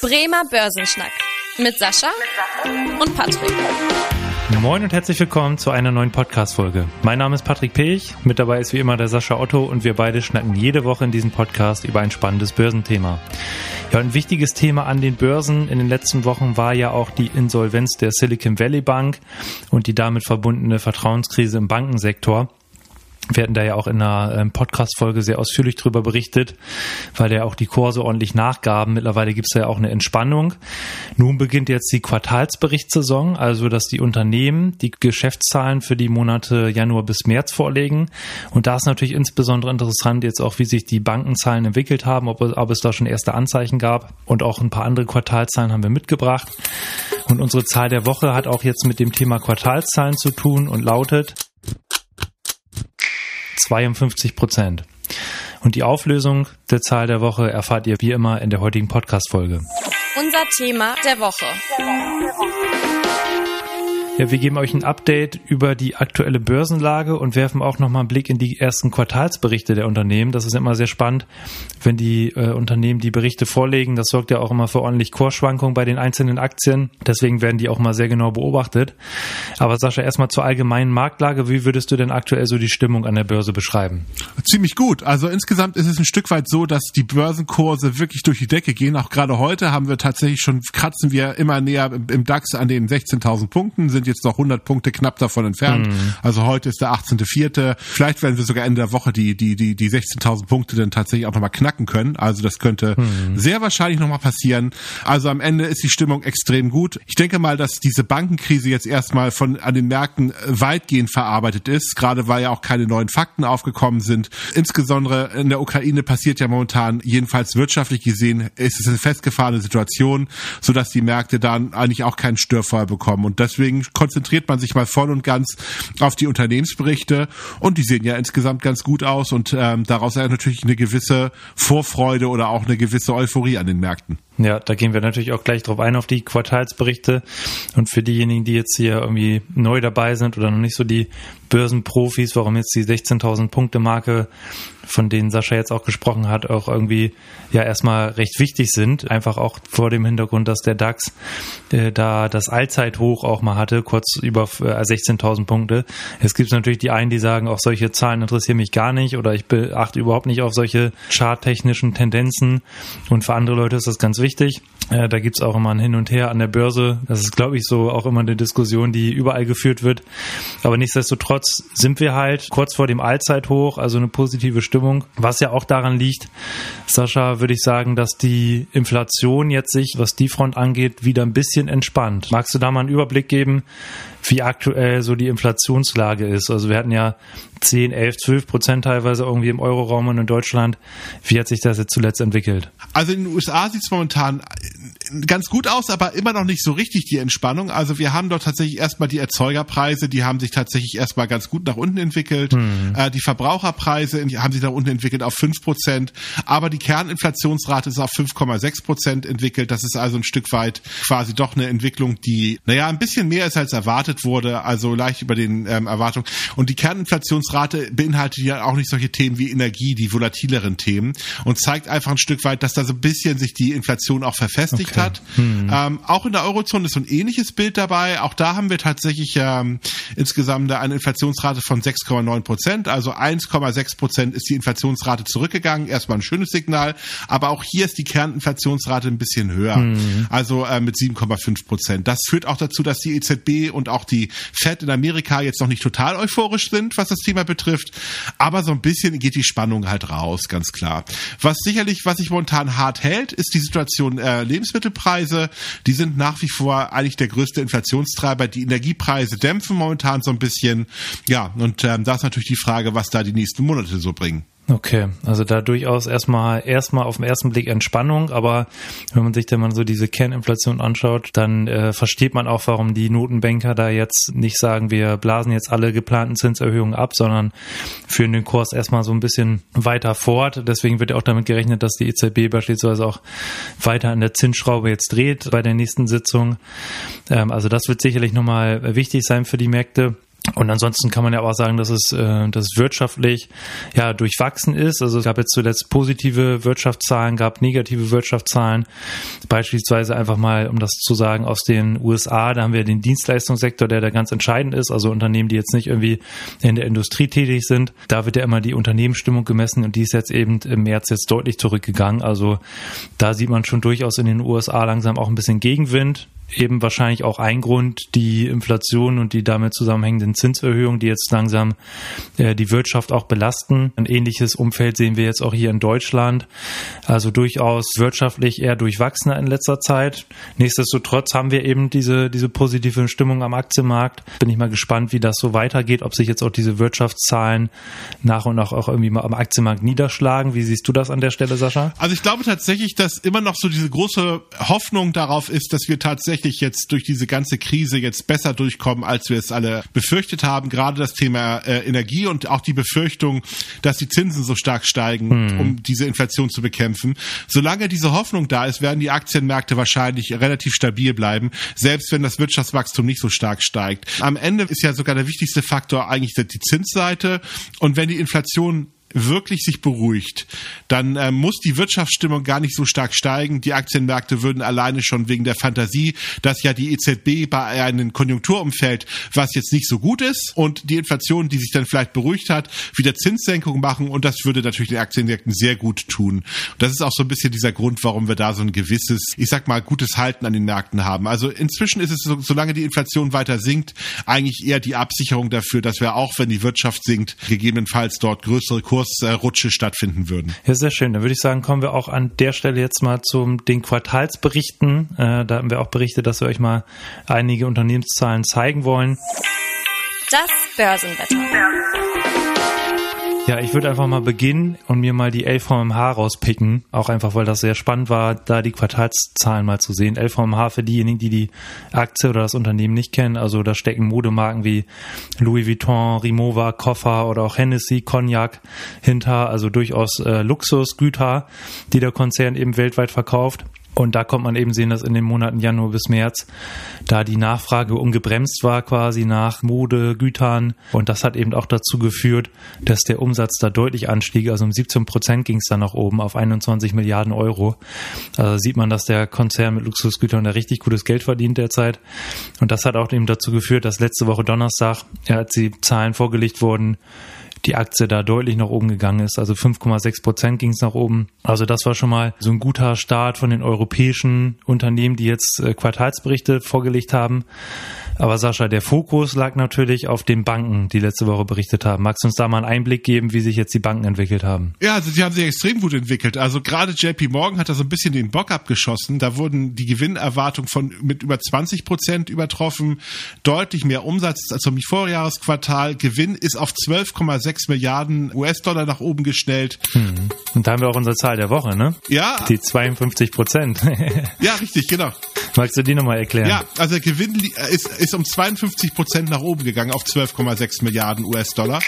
Bremer Börsenschnack mit Sascha und Patrick. Moin und herzlich willkommen zu einer neuen Podcast-Folge. Mein Name ist Patrick Pech, mit dabei ist wie immer der Sascha Otto und wir beide schnacken jede Woche in diesem Podcast über ein spannendes Börsenthema. Ja, ein wichtiges Thema an den Börsen in den letzten Wochen war ja auch die Insolvenz der Silicon Valley Bank und die damit verbundene Vertrauenskrise im Bankensektor. Wir hatten da ja auch in einer ähm, Podcast-Folge sehr ausführlich drüber berichtet, weil ja auch die Kurse ordentlich nachgaben. Mittlerweile gibt es ja auch eine Entspannung. Nun beginnt jetzt die Quartalsberichtssaison, also dass die Unternehmen die Geschäftszahlen für die Monate Januar bis März vorlegen. Und da ist natürlich insbesondere interessant jetzt auch, wie sich die Bankenzahlen entwickelt haben, ob, ob es da schon erste Anzeichen gab. Und auch ein paar andere Quartalzahlen haben wir mitgebracht. Und unsere Zahl der Woche hat auch jetzt mit dem Thema Quartalszahlen zu tun und lautet 52 Prozent. Und die Auflösung der Zahl der Woche erfahrt ihr wie immer in der heutigen Podcast-Folge. Unser Thema der Woche. Ja, wir geben euch ein Update über die aktuelle Börsenlage und werfen auch nochmal einen Blick in die ersten Quartalsberichte der Unternehmen. Das ist immer sehr spannend, wenn die äh, Unternehmen die Berichte vorlegen. Das sorgt ja auch immer für ordentlich Kursschwankungen bei den einzelnen Aktien. Deswegen werden die auch mal sehr genau beobachtet. Aber Sascha, erstmal zur allgemeinen Marktlage. Wie würdest du denn aktuell so die Stimmung an der Börse beschreiben? Ziemlich gut. Also insgesamt ist es ein Stück weit so, dass die Börsenkurse wirklich durch die Decke gehen. Auch gerade heute haben wir tatsächlich schon, kratzen wir immer näher im DAX an den 16.000 Punkten, sind jetzt noch 100 Punkte knapp davon entfernt. Mhm. Also heute ist der 18.04. Vielleicht werden wir sogar Ende der Woche die, die, die, die 16.000 Punkte dann tatsächlich auch nochmal knacken können. Also das könnte mhm. sehr wahrscheinlich nochmal passieren. Also am Ende ist die Stimmung extrem gut. Ich denke mal, dass diese Bankenkrise jetzt erstmal von an den Märkten weitgehend verarbeitet ist, gerade weil ja auch keine neuen Fakten aufgekommen sind. Insbesondere in der Ukraine passiert ja momentan, jedenfalls wirtschaftlich gesehen, ist es eine festgefahrene Situation, sodass die Märkte dann eigentlich auch keinen Störfall bekommen. Und deswegen konzentriert man sich mal voll und ganz auf die Unternehmensberichte und die sehen ja insgesamt ganz gut aus und ähm, daraus natürlich eine gewisse Vorfreude oder auch eine gewisse Euphorie an den Märkten. Ja, da gehen wir natürlich auch gleich drauf ein auf die Quartalsberichte. Und für diejenigen, die jetzt hier irgendwie neu dabei sind oder noch nicht so die Börsenprofis, warum jetzt die 16.000 Punkte Marke, von denen Sascha jetzt auch gesprochen hat, auch irgendwie ja erstmal recht wichtig sind. Einfach auch vor dem Hintergrund, dass der DAX äh, da das Allzeithoch auch mal hatte, kurz über äh, 16.000 Punkte. Es gibt natürlich die einen, die sagen, auch solche Zahlen interessieren mich gar nicht oder ich beachte überhaupt nicht auf solche charttechnischen Tendenzen. Und für andere Leute ist das ganz wichtig richtig. Äh, da gibt's auch immer ein Hin und Her an der Börse. Das ist, glaube ich, so auch immer eine Diskussion, die überall geführt wird. Aber nichtsdestotrotz sind wir halt kurz vor dem Allzeithoch, also eine positive Stimmung. Was ja auch daran liegt, Sascha, würde ich sagen, dass die Inflation jetzt sich, was die Front angeht, wieder ein bisschen entspannt. Magst du da mal einen Überblick geben, wie aktuell so die Inflationslage ist? Also wir hatten ja 10, 11, 12 Prozent teilweise irgendwie im Euroraum und in Deutschland. Wie hat sich das jetzt zuletzt entwickelt? Also in den USA sieht es momentan ganz gut aus, aber immer noch nicht so richtig die Entspannung. Also wir haben dort tatsächlich erstmal die Erzeugerpreise, die haben sich tatsächlich erstmal ganz gut nach unten entwickelt. Mhm. Äh, die Verbraucherpreise haben sich nach unten entwickelt auf fünf Prozent, aber die Kerninflationsrate ist auf 5,6 Prozent entwickelt. Das ist also ein Stück weit quasi doch eine Entwicklung, die, naja, ein bisschen mehr ist als erwartet wurde, also leicht über den ähm, Erwartungen. Und die Kerninflationsrate beinhaltet ja auch nicht solche Themen wie Energie, die volatileren Themen und zeigt einfach ein Stück weit, dass da so ein bisschen sich die Inflation auch verfestigt okay. Hat. Hm. Ähm, auch in der Eurozone ist so ein ähnliches Bild dabei. Auch da haben wir tatsächlich ähm, insgesamt eine Inflationsrate von 6,9 Prozent. Also 1,6 Prozent ist die Inflationsrate zurückgegangen. Erstmal ein schönes Signal. Aber auch hier ist die Kerninflationsrate ein bisschen höher. Hm. Also äh, mit 7,5 Prozent. Das führt auch dazu, dass die EZB und auch die Fed in Amerika jetzt noch nicht total euphorisch sind, was das Thema betrifft. Aber so ein bisschen geht die Spannung halt raus, ganz klar. Was sicherlich, was sich momentan hart hält, ist die Situation äh, Lebensmittelpreise. Die sind nach wie vor eigentlich der größte Inflationstreiber. Die Energiepreise dämpfen momentan so ein bisschen. Ja, und ähm, da ist natürlich die Frage, was da die nächsten Monate so bringen. Okay, also da durchaus erstmal erstmal auf den ersten Blick Entspannung, aber wenn man sich dann mal so diese Kerninflation anschaut, dann äh, versteht man auch, warum die Notenbanker da jetzt nicht sagen, wir blasen jetzt alle geplanten Zinserhöhungen ab, sondern führen den Kurs erstmal so ein bisschen weiter fort. Deswegen wird ja auch damit gerechnet, dass die EZB beispielsweise auch weiter an der Zinsschraube jetzt dreht bei der nächsten Sitzung. Ähm, also das wird sicherlich nochmal wichtig sein für die Märkte. Und ansonsten kann man ja auch sagen, dass es, äh, dass es wirtschaftlich ja durchwachsen ist. Also es gab jetzt zuletzt positive Wirtschaftszahlen, gab negative Wirtschaftszahlen. Beispielsweise einfach mal, um das zu sagen, aus den USA, da haben wir den Dienstleistungssektor, der da ganz entscheidend ist. Also Unternehmen, die jetzt nicht irgendwie in der Industrie tätig sind. Da wird ja immer die Unternehmensstimmung gemessen und die ist jetzt eben im März jetzt deutlich zurückgegangen. Also da sieht man schon durchaus in den USA langsam auch ein bisschen Gegenwind eben wahrscheinlich auch ein Grund die Inflation und die damit zusammenhängenden Zinserhöhungen, die jetzt langsam äh, die Wirtschaft auch belasten. Ein ähnliches Umfeld sehen wir jetzt auch hier in Deutschland. Also durchaus wirtschaftlich eher durchwachsener in letzter Zeit. Nichtsdestotrotz haben wir eben diese, diese positive Stimmung am Aktienmarkt. Bin ich mal gespannt, wie das so weitergeht, ob sich jetzt auch diese Wirtschaftszahlen nach und nach auch irgendwie mal am Aktienmarkt niederschlagen. Wie siehst du das an der Stelle, Sascha? Also ich glaube tatsächlich, dass immer noch so diese große Hoffnung darauf ist, dass wir tatsächlich tatsächlich jetzt durch diese ganze Krise jetzt besser durchkommen, als wir es alle befürchtet haben. Gerade das Thema äh, Energie und auch die Befürchtung, dass die Zinsen so stark steigen, hm. um diese Inflation zu bekämpfen. Solange diese Hoffnung da ist, werden die Aktienmärkte wahrscheinlich relativ stabil bleiben, selbst wenn das Wirtschaftswachstum nicht so stark steigt. Am Ende ist ja sogar der wichtigste Faktor eigentlich die Zinsseite. Und wenn die Inflation wirklich sich beruhigt, dann äh, muss die Wirtschaftsstimmung gar nicht so stark steigen. Die Aktienmärkte würden alleine schon wegen der Fantasie, dass ja die EZB bei einem Konjunkturumfeld, was jetzt nicht so gut ist und die Inflation, die sich dann vielleicht beruhigt hat, wieder Zinssenkung machen und das würde natürlich den Aktienmärkten sehr gut tun. Das ist auch so ein bisschen dieser Grund, warum wir da so ein gewisses, ich sag mal, gutes Halten an den Märkten haben. Also inzwischen ist es so, solange die Inflation weiter sinkt, eigentlich eher die Absicherung dafür, dass wir auch, wenn die Wirtschaft sinkt, gegebenenfalls dort größere Kurse Kursrutsche stattfinden würden. Ja, sehr schön. Dann würde ich sagen, kommen wir auch an der Stelle jetzt mal zu den Quartalsberichten. Äh, da haben wir auch berichtet, dass wir euch mal einige Unternehmenszahlen zeigen wollen. Das Börsenwetter. Ja, ich würde einfach mal beginnen und mir mal die LVMH rauspicken. Auch einfach, weil das sehr spannend war, da die Quartalszahlen mal zu sehen. LVMH für diejenigen, die die Aktie oder das Unternehmen nicht kennen. Also da stecken Modemarken wie Louis Vuitton, Rimowa, Koffer oder auch Hennessy, Cognac hinter. Also durchaus äh, Luxusgüter, die der Konzern eben weltweit verkauft. Und da kommt man eben sehen, dass in den Monaten Januar bis März da die Nachfrage ungebremst war quasi nach Mode, Gütern. Und das hat eben auch dazu geführt, dass der Umsatz da deutlich anstieg. Also um 17 Prozent ging es dann nach oben auf 21 Milliarden Euro. Also sieht man, dass der Konzern mit Luxusgütern da richtig gutes Geld verdient derzeit. Und das hat auch eben dazu geführt, dass letzte Woche Donnerstag, ja, als die Zahlen vorgelegt wurden, die Aktie da deutlich nach oben gegangen ist. Also 5,6 Prozent ging es nach oben. Also das war schon mal so ein guter Start von den europäischen Unternehmen, die jetzt äh, Quartalsberichte vorgelegt haben. Aber Sascha, der Fokus lag natürlich auf den Banken, die letzte Woche berichtet haben. Magst du uns da mal einen Einblick geben, wie sich jetzt die Banken entwickelt haben? Ja, also die haben sich extrem gut entwickelt. Also gerade JP Morgan hat da so ein bisschen den Bock abgeschossen. Da wurden die Gewinnerwartungen von mit über 20 Prozent übertroffen, deutlich mehr Umsatz als zum Vorjahresquartal. Gewinn ist auf 12,6 Milliarden US-Dollar nach oben gestellt. Hm. Und da haben wir auch unsere Zahl der Woche, ne? Ja. Die 52 Prozent. ja, richtig, genau. Magst du die nochmal erklären? Ja, also der Gewinn ist, ist um 52 Prozent nach oben gegangen auf 12,6 Milliarden US-Dollar.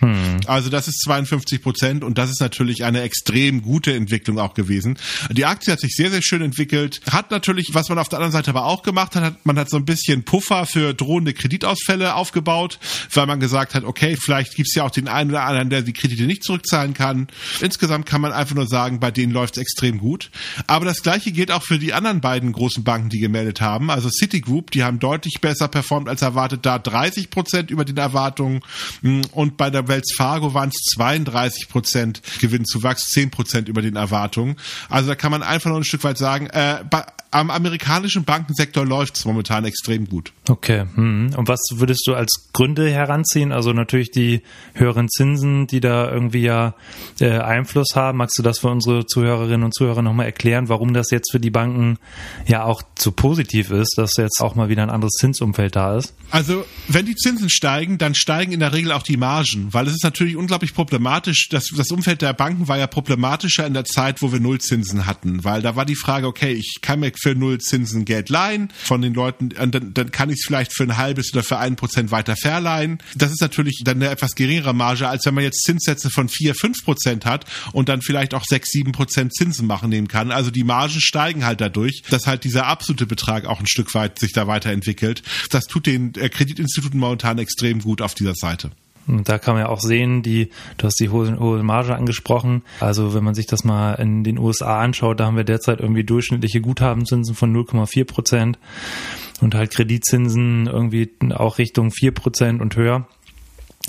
Hm. Also das ist 52 Prozent und das ist natürlich eine extrem gute Entwicklung auch gewesen. Die Aktie hat sich sehr, sehr schön entwickelt. Hat natürlich, was man auf der anderen Seite aber auch gemacht hat, man hat so ein bisschen Puffer für drohende Kreditausfälle aufgebaut, weil man gesagt hat, okay, vielleicht gibt es ja auch den einen oder anderen, der die Kredite nicht zurückzahlen kann. Insgesamt kann man einfach nur sagen, bei denen läuft es extrem gut. Aber das gleiche gilt auch für die anderen beiden großen Banken, die gemeldet haben. Also Citigroup, die haben deutlich besser performt als erwartet, da 30 Prozent über den Erwartungen und bei der Wells Fargo waren es 32 Prozent Gewinnzuwachs, 10 Prozent über den Erwartungen. Also da kann man einfach noch ein Stück weit sagen, äh, am amerikanischen Bankensektor läuft es momentan extrem gut. Okay. Hm. Und was würdest du als Gründe heranziehen? Also natürlich die höheren Zinsen, die da irgendwie ja äh, Einfluss haben. Magst du das für unsere Zuhörerinnen und Zuhörer nochmal erklären, warum das jetzt für die Banken ja auch zu positiv ist, dass jetzt auch mal wieder ein anderes Zinsumfeld da ist? Also wenn die Zinsen steigen, dann steigen in der Regel auch die Margen, weil es ist natürlich unglaublich problematisch. Das, das Umfeld der Banken war ja problematischer in der Zeit, wo wir Nullzinsen hatten, weil da war die Frage, okay, ich kann mir für null Zinsen Geld leihen von den Leuten, dann, dann kann ich es vielleicht für ein halbes oder für ein Prozent weiter verleihen. Das ist natürlich dann eine etwas geringere Marge, als wenn man jetzt Zinssätze von vier, fünf Prozent hat und dann vielleicht auch sechs, sieben Prozent Zinsen machen nehmen kann. Also die Margen steigen halt dadurch, dass halt dieser absolute Betrag auch ein Stück weit sich da weiterentwickelt. Das tut den äh, Kreditinstituten momentan extrem gut auf dieser Seite. Und da kann man ja auch sehen, die, du hast die hohe, hohe Marge angesprochen. Also wenn man sich das mal in den USA anschaut, da haben wir derzeit irgendwie durchschnittliche Guthabenzinsen von 0,4 Prozent und halt Kreditzinsen irgendwie auch Richtung 4 Prozent und höher.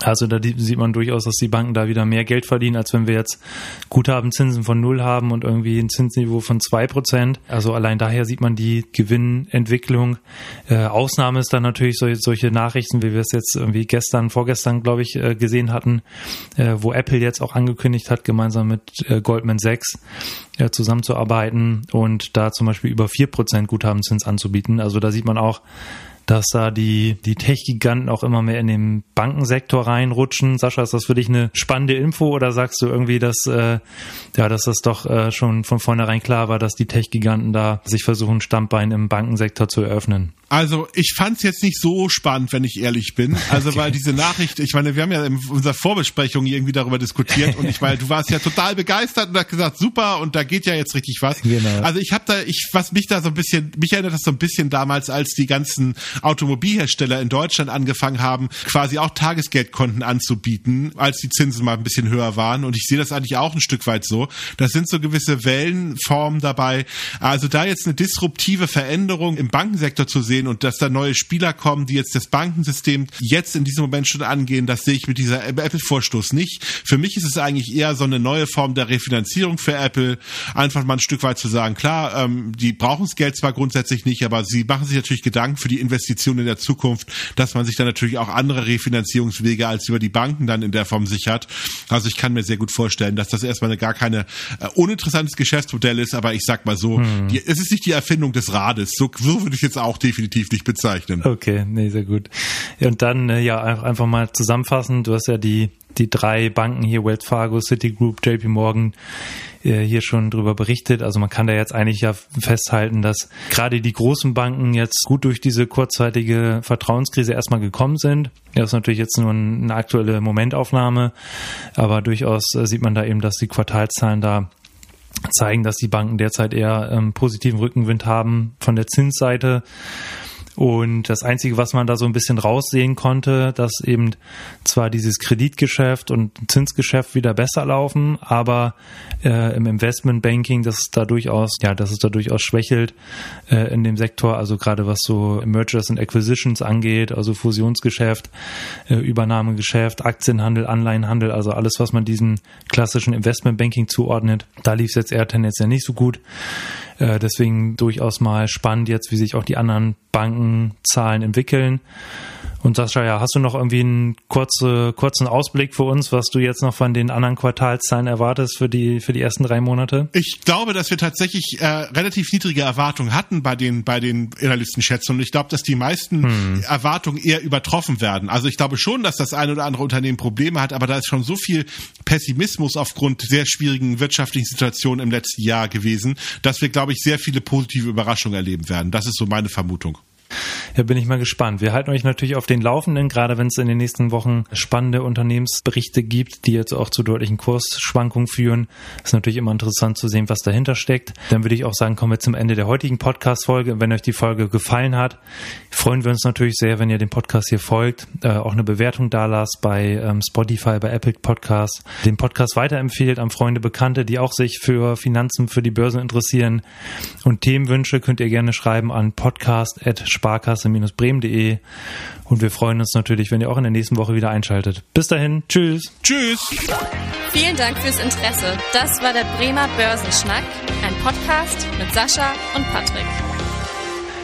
Also da sieht man durchaus, dass die Banken da wieder mehr Geld verdienen, als wenn wir jetzt Guthabenzinsen von null haben und irgendwie ein Zinsniveau von zwei Prozent. Also allein daher sieht man die Gewinnentwicklung. Äh, Ausnahme ist dann natürlich solche, solche Nachrichten, wie wir es jetzt irgendwie gestern, vorgestern, glaube ich, äh, gesehen hatten, äh, wo Apple jetzt auch angekündigt hat, gemeinsam mit äh, Goldman Sachs äh, zusammenzuarbeiten und da zum Beispiel über vier Prozent Guthabenzins anzubieten. Also da sieht man auch, dass da die, die Tech-Giganten auch immer mehr in den Bankensektor reinrutschen. Sascha, ist das für dich eine spannende Info oder sagst du irgendwie, dass, äh, ja, dass das doch äh, schon von vornherein klar war, dass die Tech-Giganten da sich versuchen, Stammbein im Bankensektor zu eröffnen? Also ich fand es jetzt nicht so spannend, wenn ich ehrlich bin. Also okay. weil diese Nachricht, ich meine, wir haben ja in unserer Vorbesprechung irgendwie darüber diskutiert und ich weil du warst ja total begeistert und hast gesagt, super und da geht ja jetzt richtig was. Genau. Also ich habe da, ich was mich da so ein bisschen, mich erinnert das so ein bisschen damals, als die ganzen Automobilhersteller in Deutschland angefangen haben, quasi auch Tagesgeldkonten anzubieten, als die Zinsen mal ein bisschen höher waren. Und ich sehe das eigentlich auch ein Stück weit so. Das sind so gewisse Wellenformen dabei. Also da jetzt eine disruptive Veränderung im Bankensektor zu sehen, und dass da neue Spieler kommen, die jetzt das Bankensystem jetzt in diesem Moment schon angehen, das sehe ich mit dieser Apple-Vorstoß nicht. Für mich ist es eigentlich eher so eine neue Form der Refinanzierung für Apple, einfach mal ein Stück weit zu sagen, klar, ähm, die brauchen das Geld zwar grundsätzlich nicht, aber sie machen sich natürlich Gedanken für die Investition in der Zukunft, dass man sich dann natürlich auch andere Refinanzierungswege als über die Banken dann in der Form sichert. Also ich kann mir sehr gut vorstellen, dass das erstmal eine gar keine äh, uninteressantes Geschäftsmodell ist, aber ich sag mal so, hm. die, es ist nicht die Erfindung des Rades. So, so würde ich jetzt auch definitiv nicht bezeichnen. Okay, nee, sehr gut. Und dann, äh, ja, einfach mal zusammenfassen. Du hast ja die, die drei Banken hier, Wells Fargo, Citigroup, JP Morgan, äh, hier schon drüber berichtet. Also man kann da jetzt eigentlich ja festhalten, dass gerade die großen Banken jetzt gut durch diese kurzzeitige Vertrauenskrise erstmal gekommen sind. Das ist natürlich jetzt nur eine aktuelle Momentaufnahme, aber durchaus äh, sieht man da eben, dass die Quartalzahlen da zeigen, dass die Banken derzeit eher ähm, positiven Rückenwind haben von der Zinsseite und das Einzige, was man da so ein bisschen raussehen konnte, dass eben zwar dieses Kreditgeschäft und Zinsgeschäft wieder besser laufen, aber äh, im Investmentbanking, dass es da durchaus, ja, dass es da durchaus schwächelt äh, in dem Sektor, also gerade was so Mergers and Acquisitions angeht, also Fusionsgeschäft, äh, Übernahmegeschäft, Aktienhandel, Anleihenhandel, also alles, was man diesem klassischen Investmentbanking zuordnet, da lief es jetzt eher tendenziell nicht so gut. Äh, deswegen durchaus mal spannend jetzt, wie sich auch die anderen Bankenzahlen entwickeln. Und Sascha, ja, hast du noch irgendwie einen kurze, kurzen Ausblick für uns, was du jetzt noch von den anderen Quartalszahlen erwartest für die, für die ersten drei Monate? Ich glaube, dass wir tatsächlich äh, relativ niedrige Erwartungen hatten bei den, bei den Analystenschätzungen. Und ich glaube, dass die meisten hm. Erwartungen eher übertroffen werden. Also ich glaube schon, dass das eine oder andere Unternehmen Probleme hat, aber da ist schon so viel Pessimismus aufgrund sehr schwierigen wirtschaftlichen Situationen im letzten Jahr gewesen, dass wir, glaube ich, sehr viele positive Überraschungen erleben werden. Das ist so meine Vermutung. Ja, bin ich mal gespannt. Wir halten euch natürlich auf den Laufenden, gerade wenn es in den nächsten Wochen spannende Unternehmensberichte gibt, die jetzt auch zu deutlichen Kursschwankungen führen. Ist natürlich immer interessant zu sehen, was dahinter steckt. Dann würde ich auch sagen, kommen wir zum Ende der heutigen Podcast-Folge. Wenn euch die Folge gefallen hat, freuen wir uns natürlich sehr, wenn ihr dem Podcast hier folgt, äh, auch eine Bewertung da lasst bei ähm, Spotify, bei Epic Podcasts, den Podcast weiterempfehlt an Freunde, Bekannte, die auch sich für Finanzen, für die Börse interessieren. Und Themenwünsche könnt ihr gerne schreiben an podcast.sparkasse-bremen.de und wir freuen uns natürlich, wenn ihr auch in der nächsten Woche wieder einschaltet. Bis dahin, tschüss. Tschüss. Vielen Dank fürs Interesse. Das war der Bremer Börsenschnack, ein Podcast mit Sascha und Patrick.